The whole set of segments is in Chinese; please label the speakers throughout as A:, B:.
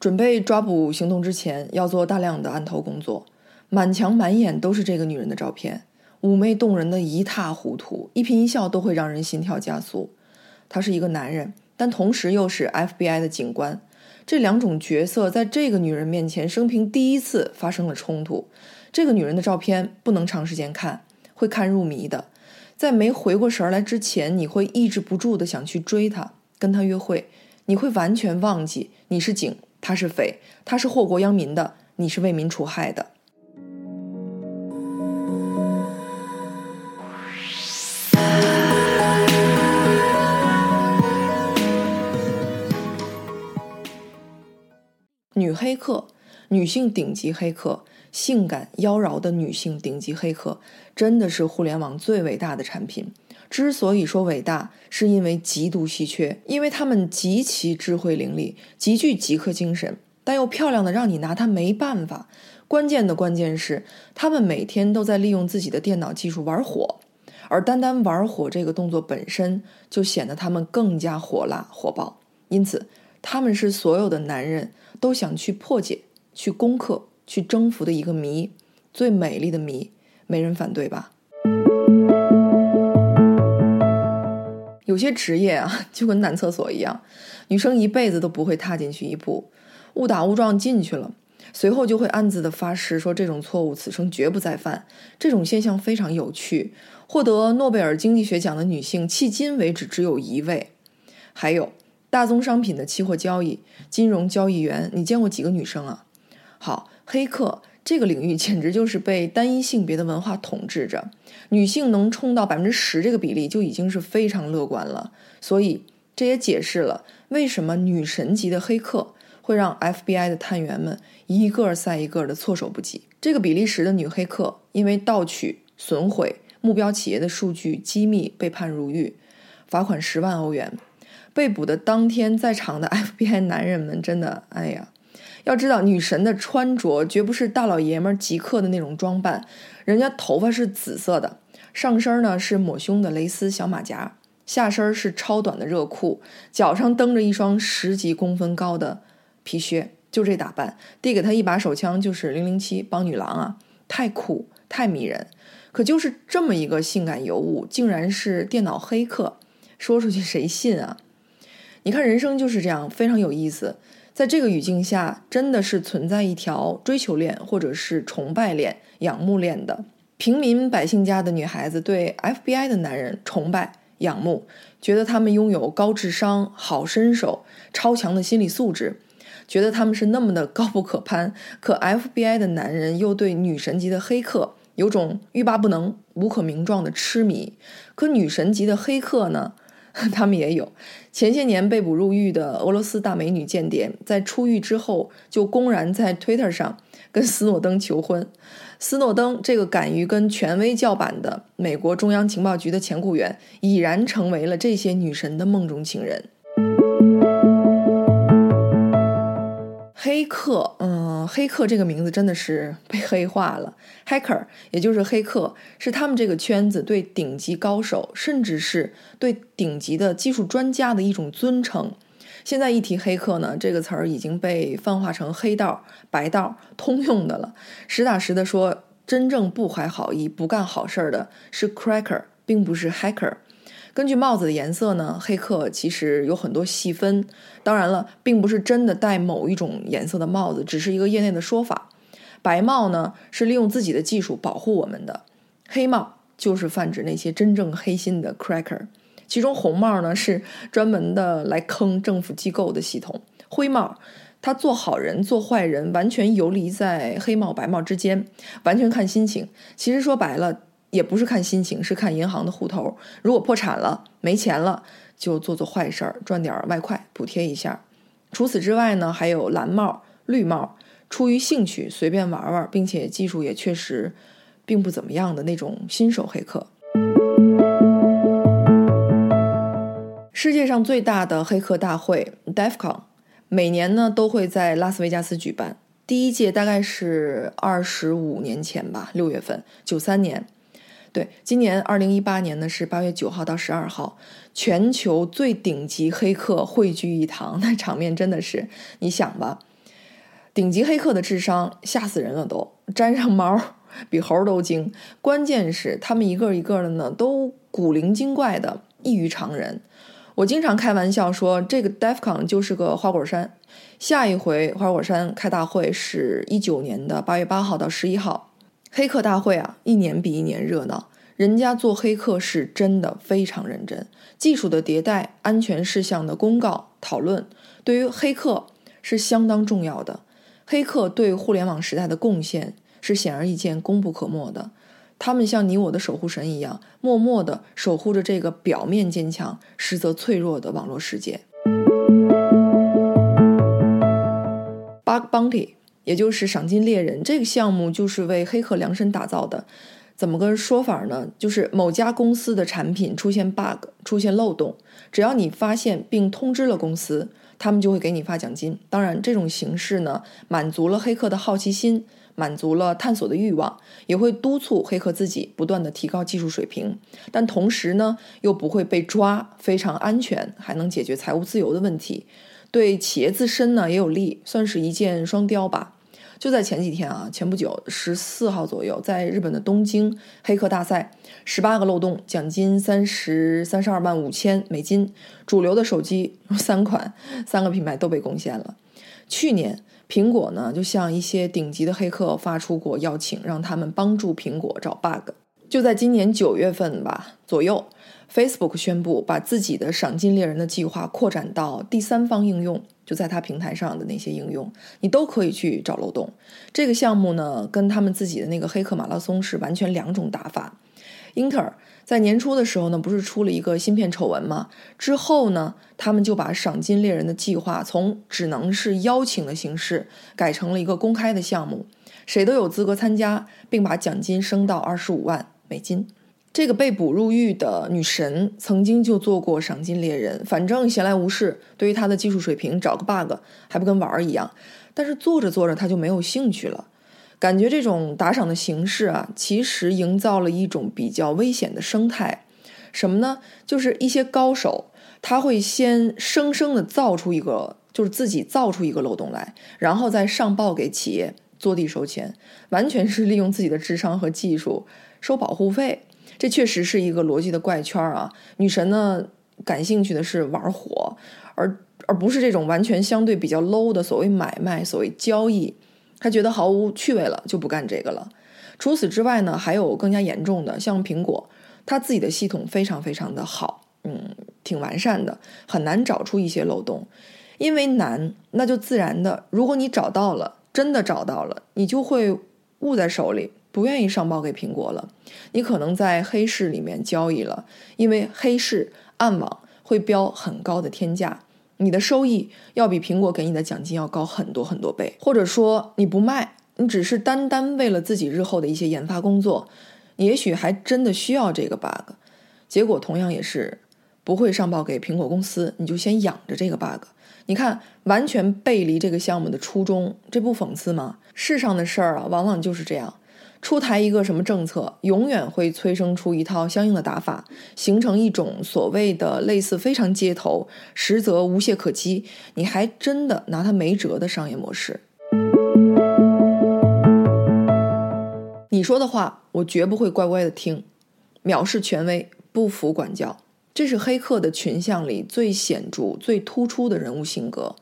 A: 准备抓捕行动之前，要做大量的案头工作。满墙满眼都是这个女人的照片，妩媚动人的一塌糊涂，一颦一笑都会让人心跳加速。他是一个男人，但同时又是 FBI 的警官。这两种角色在这个女人面前，生平第一次发生了冲突。这个女人的照片不能长时间看，会看入迷的。在没回过神来之前，你会抑制不住的想去追她，跟她约会。你会完全忘记你是警，他是匪，他是祸国殃民的，你是为民除害的。女黑客，女性顶级黑客，性感妖娆的女性顶级黑客，真的是互联网最伟大的产品。之所以说伟大，是因为极度稀缺，因为他们极其智慧伶俐，极具极客精神，但又漂亮的让你拿他没办法。关键的关键是，他们每天都在利用自己的电脑技术玩火，而单单玩火这个动作本身就显得他们更加火辣火爆。因此，他们是所有的男人。都想去破解、去攻克、去征服的一个谜，最美丽的谜，没人反对吧？有些职业啊，就跟男厕所一样，女生一辈子都不会踏进去一步，误打误撞进去了，随后就会暗自的发誓说这种错误此生绝不再犯。这种现象非常有趣。获得诺贝尔经济学奖的女性，迄今为止只有一位。还有。大宗商品的期货交易、金融交易员，你见过几个女生啊？好，黑客这个领域简直就是被单一性别的文化统治着，女性能冲到百分之十这个比例就已经是非常乐观了。所以这也解释了为什么女神级的黑客会让 FBI 的探员们一个赛一个的措手不及。这个比利时的女黑客因为盗取、损毁目标企业的数据机密被判入狱，罚款十万欧元。被捕的当天，在场的 FBI 男人们真的，哎呀，要知道女神的穿着绝不是大老爷们极客的那种装扮，人家头发是紫色的，上身呢是抹胸的蕾丝小马甲，下身是超短的热裤，脚上蹬着一双十几公分高的皮靴，就这打扮，递给他一把手枪就是零零七帮女郎啊，太酷太迷人，可就是这么一个性感尤物，竟然是电脑黑客，说出去谁信啊？你看，人生就是这样，非常有意思。在这个语境下，真的是存在一条追求链，或者是崇拜链、仰慕链的。平民百姓家的女孩子对 FBI 的男人崇拜、仰慕，觉得他们拥有高智商、好身手、超强的心理素质，觉得他们是那么的高不可攀。可 FBI 的男人又对女神级的黑客有种欲罢不能、无可名状的痴迷。可女神级的黑客呢？他们也有。前些年被捕入狱的俄罗斯大美女间谍，在出狱之后就公然在 Twitter 上跟斯诺登求婚。斯诺登这个敢于跟权威叫板的美国中央情报局的前雇员，已然成为了这些女神的梦中情人。黑客，嗯，黑客这个名字真的是被黑化了。Hacker，也就是黑客，是他们这个圈子对顶级高手，甚至是对顶级的技术专家的一种尊称。现在一提黑客呢，这个词儿已经被泛化成黑道、白道通用的了。实打实的说，真正不怀好意、不干好事儿的是 Cracker，并不是 Hacker。根据帽子的颜色呢，黑客其实有很多细分。当然了，并不是真的戴某一种颜色的帽子，只是一个业内的说法。白帽呢是利用自己的技术保护我们的，黑帽就是泛指那些真正黑心的 cracker。其中红帽呢是专门的来坑政府机构的系统，灰帽他做好人做坏人完全游离在黑帽白帽之间，完全看心情。其实说白了。也不是看心情，是看银行的户头。如果破产了、没钱了，就做做坏事儿，赚点外快补贴一下。除此之外呢，还有蓝帽、绿帽，出于兴趣随便玩玩，并且技术也确实并不怎么样的那种新手黑客。世界上最大的黑客大会 DefCon，每年呢都会在拉斯维加斯举办。第一届大概是二十五年前吧，六月份，九三年。对，今年二零一八年呢是八月九号到十二号，全球最顶级黑客汇聚一堂，那场面真的是，你想吧，顶级黑客的智商吓死人了，都沾上毛比猴都精。关键是他们一个一个的呢，都古灵精怪的，异于常人。我经常开玩笑说，这个 DefCon 就是个花果山。下一回花果山开大会是一九年的八月八号到十一号，黑客大会啊，一年比一年热闹。人家做黑客是真的非常认真，技术的迭代、安全事项的公告、讨论，对于黑客是相当重要的。黑客对互联网时代的贡献是显而易见、功不可没的。他们像你我的守护神一样，默默地守护着这个表面坚强、实则脆弱的网络世界。Bug Bounty，也就是赏金猎人这个项目，就是为黑客量身打造的。怎么个说法呢？就是某家公司的产品出现 bug、出现漏洞，只要你发现并通知了公司，他们就会给你发奖金。当然，这种形式呢，满足了黑客的好奇心，满足了探索的欲望，也会督促黑客自己不断的提高技术水平。但同时呢，又不会被抓，非常安全，还能解决财务自由的问题，对企业自身呢也有利，算是一箭双雕吧。就在前几天啊，前不久十四号左右，在日本的东京黑客大赛，十八个漏洞，奖金三十三十二万五千美金，主流的手机三款，三个品牌都被攻陷了。去年苹果呢，就向一些顶级的黑客发出过邀请，让他们帮助苹果找 bug。就在今年九月份吧左右，Facebook 宣布把自己的赏金猎人的计划扩展到第三方应用。就在它平台上的那些应用，你都可以去找漏洞。这个项目呢，跟他们自己的那个黑客马拉松是完全两种打法。英特尔在年初的时候呢，不是出了一个芯片丑闻吗？之后呢，他们就把赏金猎人的计划从只能是邀请的形式，改成了一个公开的项目，谁都有资格参加，并把奖金升到二十五万美金。这个被捕入狱的女神曾经就做过赏金猎人，反正闲来无事，对于她的技术水平找个 bug 还不跟玩儿一样。但是做着做着，她就没有兴趣了，感觉这种打赏的形式啊，其实营造了一种比较危险的生态。什么呢？就是一些高手他会先生生的造出一个，就是自己造出一个漏洞来，然后再上报给企业坐地收钱，完全是利用自己的智商和技术收保护费。这确实是一个逻辑的怪圈啊！女神呢，感兴趣的是玩火，而而不是这种完全相对比较 low 的所谓买卖、所谓交易。她觉得毫无趣味了，就不干这个了。除此之外呢，还有更加严重的，像苹果，它自己的系统非常非常的好，嗯，挺完善的，很难找出一些漏洞。因为难，那就自然的，如果你找到了，真的找到了，你就会握在手里。不愿意上报给苹果了，你可能在黑市里面交易了，因为黑市暗网会标很高的天价，你的收益要比苹果给你的奖金要高很多很多倍。或者说你不卖，你只是单单为了自己日后的一些研发工作，你也许还真的需要这个 bug，结果同样也是不会上报给苹果公司，你就先养着这个 bug。你看，完全背离这个项目的初衷，这不讽刺吗？世上的事儿啊，往往就是这样。出台一个什么政策，永远会催生出一套相应的打法，形成一种所谓的类似非常街头，实则无懈可击，你还真的拿它没辙的商业模式。你说的话，我绝不会乖乖的听，藐视权威，不服管教，这是黑客的群像里最显著、最突出的人物性格。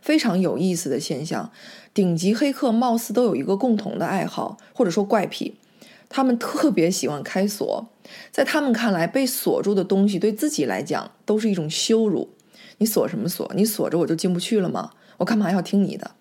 A: 非常有意思的现象，顶级黑客貌似都有一个共同的爱好，或者说怪癖，他们特别喜欢开锁。在他们看来，被锁住的东西对自己来讲都是一种羞辱。你锁什么锁？你锁着我就进不去了吗？我干嘛要听你的？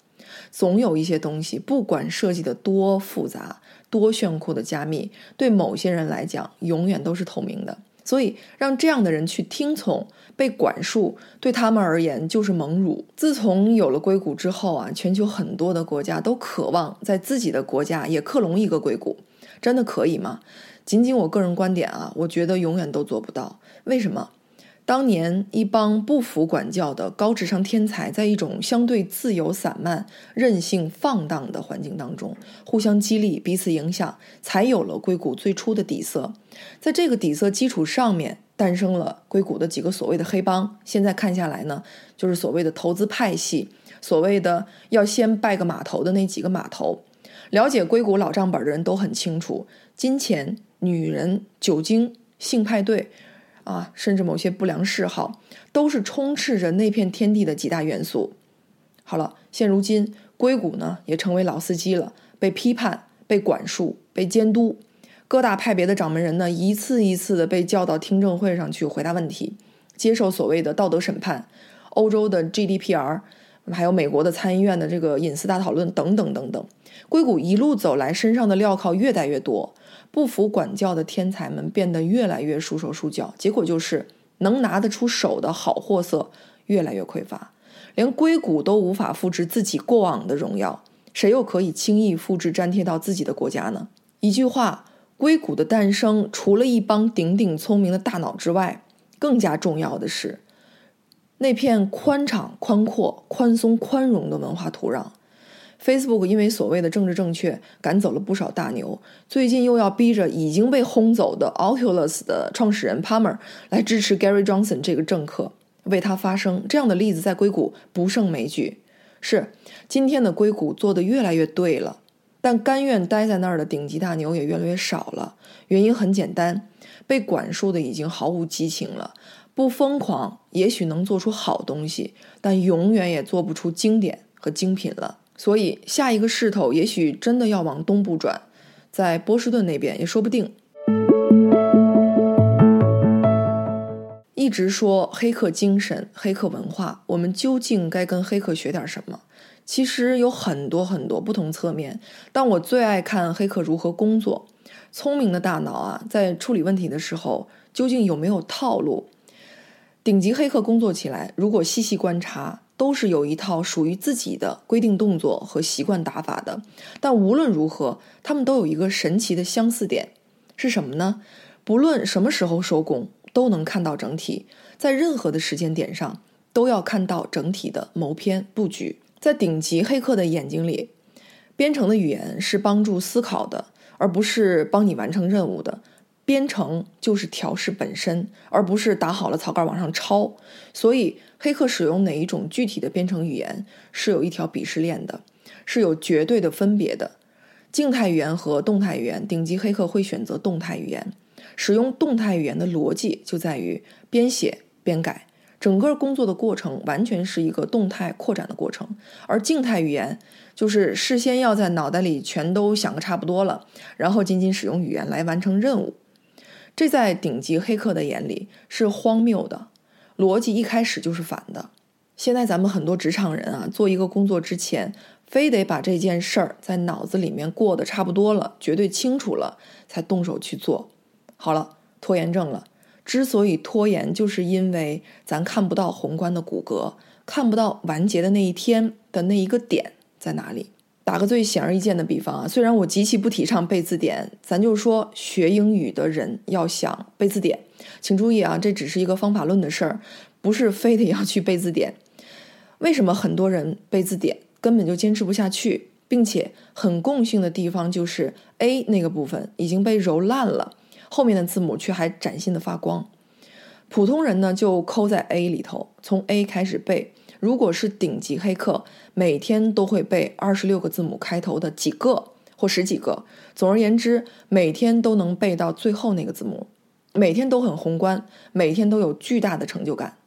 A: 总有一些东西，不管设计的多复杂、多炫酷的加密，对某些人来讲，永远都是透明的。所以，让这样的人去听从、被管束，对他们而言就是蒙辱。自从有了硅谷之后啊，全球很多的国家都渴望在自己的国家也克隆一个硅谷，真的可以吗？仅仅我个人观点啊，我觉得永远都做不到。为什么？当年一帮不服管教的高智商天才，在一种相对自由散漫、任性放荡的环境当中，互相激励、彼此影响，才有了硅谷最初的底色。在这个底色基础上面，诞生了硅谷的几个所谓的黑帮。现在看下来呢，就是所谓的投资派系，所谓的要先拜个码头的那几个码头。了解硅谷老账本的人都很清楚，金钱、女人、酒精、性派对，啊，甚至某些不良嗜好，都是充斥着那片天地的几大元素。好了，现如今硅谷呢也成为老司机了，被批判、被管束、被监督，各大派别的掌门人呢一次一次的被叫到听证会上去回答问题，接受所谓的道德审判。欧洲的 GDPR，还有美国的参议院的这个隐私大讨论等等等等。硅谷一路走来，身上的镣铐越戴越多，不服管教的天才们变得越来越束手束脚，结果就是能拿得出手的好货色越来越匮乏，连硅谷都无法复制自己过往的荣耀，谁又可以轻易复制粘贴到自己的国家呢？一句话，硅谷的诞生，除了一帮顶顶聪明的大脑之外，更加重要的是那片宽敞、宽阔、宽松、宽容的文化土壤。Facebook 因为所谓的政治正确赶走了不少大牛，最近又要逼着已经被轰走的 Oculus 的创始人 Palmer 来支持 Gary Johnson 这个政客，为他发声。这样的例子在硅谷不胜枚举。是今天的硅谷做的越来越对了，但甘愿待在那儿的顶级大牛也越来越少了。原因很简单，被管束的已经毫无激情了。不疯狂，也许能做出好东西，但永远也做不出经典和精品了。所以，下一个势头也许真的要往东部转，在波士顿那边也说不定。一直说黑客精神、黑客文化，我们究竟该跟黑客学点什么？其实有很多很多不同侧面，但我最爱看黑客如何工作。聪明的大脑啊，在处理问题的时候，究竟有没有套路？顶级黑客工作起来，如果细细观察。都是有一套属于自己的规定动作和习惯打法的，但无论如何，他们都有一个神奇的相似点，是什么呢？不论什么时候收工，都能看到整体，在任何的时间点上，都要看到整体的谋篇布局。在顶级黑客的眼睛里，编程的语言是帮助思考的，而不是帮你完成任务的。编程就是调试本身，而不是打好了草稿往上抄。所以，黑客使用哪一种具体的编程语言是有一条鄙视链的，是有绝对的分别的。静态语言和动态语言，顶级黑客会选择动态语言。使用动态语言的逻辑就在于编写、边改，整个工作的过程完全是一个动态扩展的过程。而静态语言就是事先要在脑袋里全都想个差不多了，然后仅仅使用语言来完成任务。这在顶级黑客的眼里是荒谬的，逻辑一开始就是反的。现在咱们很多职场人啊，做一个工作之前，非得把这件事儿在脑子里面过得差不多了，绝对清楚了，才动手去做。好了，拖延症了。之所以拖延，就是因为咱看不到宏观的骨骼，看不到完结的那一天的那一个点在哪里。打个最显而易见的比方啊，虽然我极其不提倡背字典，咱就说学英语的人要想背字典，请注意啊，这只是一个方法论的事儿，不是非得要去背字典。为什么很多人背字典根本就坚持不下去，并且很共性的地方就是 A 那个部分已经被揉烂了，后面的字母却还崭新的发光。普通人呢就抠在 A 里头，从 A 开始背。如果是顶级黑客，每天都会背二十六个字母开头的几个或十几个。总而言之，每天都能背到最后那个字母，每天都很宏观，每天都有巨大的成就感。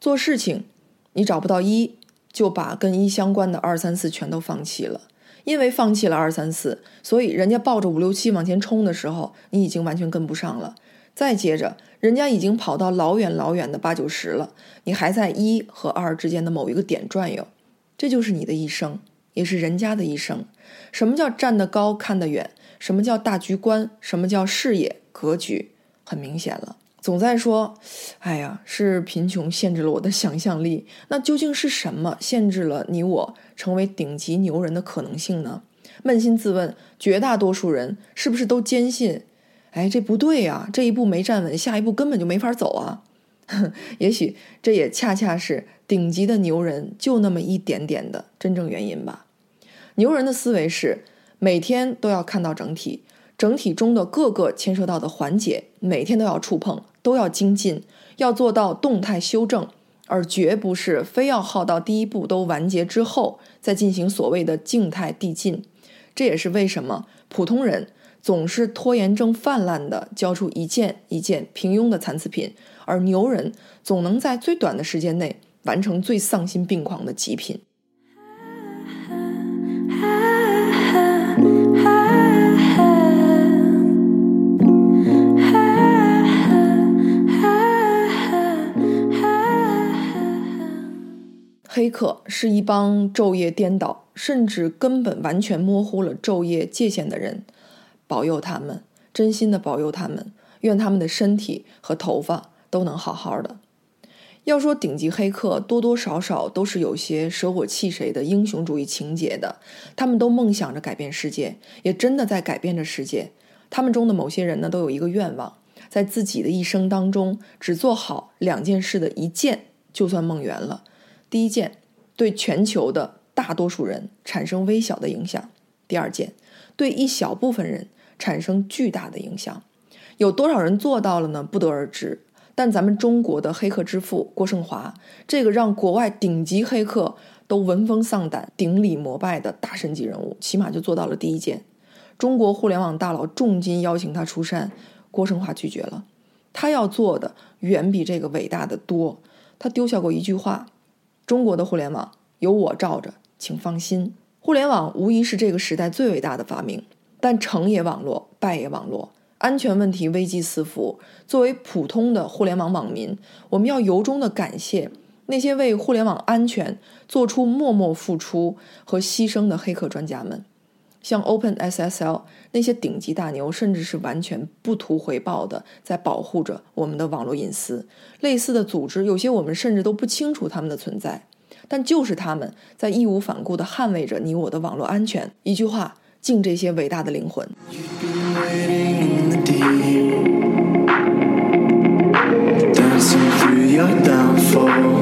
A: 做事情，你找不到一，就把跟一相关的二三四全都放弃了。因为放弃了二三四，所以人家抱着五六七往前冲的时候，你已经完全跟不上了。再接着，人家已经跑到老远老远的八九十了，你还在一和二之间的某一个点转悠，这就是你的一生，也是人家的一生。什么叫站得高看得远？什么叫大局观？什么叫视野格局？很明显了。总在说，哎呀，是贫穷限制了我的想象力。那究竟是什么限制了你我成为顶级牛人的可能性呢？扪心自问，绝大多数人是不是都坚信？哎，这不对呀！这一步没站稳，下一步根本就没法走啊。也许这也恰恰是顶级的牛人就那么一点点的真正原因吧。牛人的思维是每天都要看到整体，整体中的各个牵涉到的环节，每天都要触碰，都要精进，要做到动态修正，而绝不是非要耗到第一步都完结之后再进行所谓的静态递进。这也是为什么普通人总是拖延症泛滥的交出一件一件平庸的残次品，而牛人总能在最短的时间内完成最丧心病狂的极品。客是一帮昼夜颠倒，甚至根本完全模糊了昼夜界限的人。保佑他们，真心的保佑他们，愿他们的身体和头发都能好好的。要说顶级黑客，多多少少都是有些舍我弃谁的英雄主义情节的。他们都梦想着改变世界，也真的在改变着世界。他们中的某些人呢，都有一个愿望，在自己的一生当中，只做好两件事的一件，就算梦圆了。第一件，对全球的大多数人产生微小的影响；第二件，对一小部分人产生巨大的影响。有多少人做到了呢？不得而知。但咱们中国的黑客之父郭胜华，这个让国外顶级黑客都闻风丧胆、顶礼膜拜的大神级人物，起码就做到了第一件。中国互联网大佬重金邀请他出山，郭胜华拒绝了。他要做的远比这个伟大的多。他丢下过一句话。中国的互联网有我罩着，请放心。互联网无疑是这个时代最伟大的发明，但成也网络，败也网络，安全问题危机四伏。作为普通的互联网网民，我们要由衷的感谢那些为互联网安全做出默默付出和牺牲的黑客专家们。像 OpenSSL 那些顶级大牛，甚至是完全不图回报的，在保护着我们的网络隐私。类似的组织，有些我们甚至都不清楚他们的存在，但就是他们在义无反顾地捍卫着你我的网络安全。一句话，敬这些伟大的灵魂。Dancing through your downfall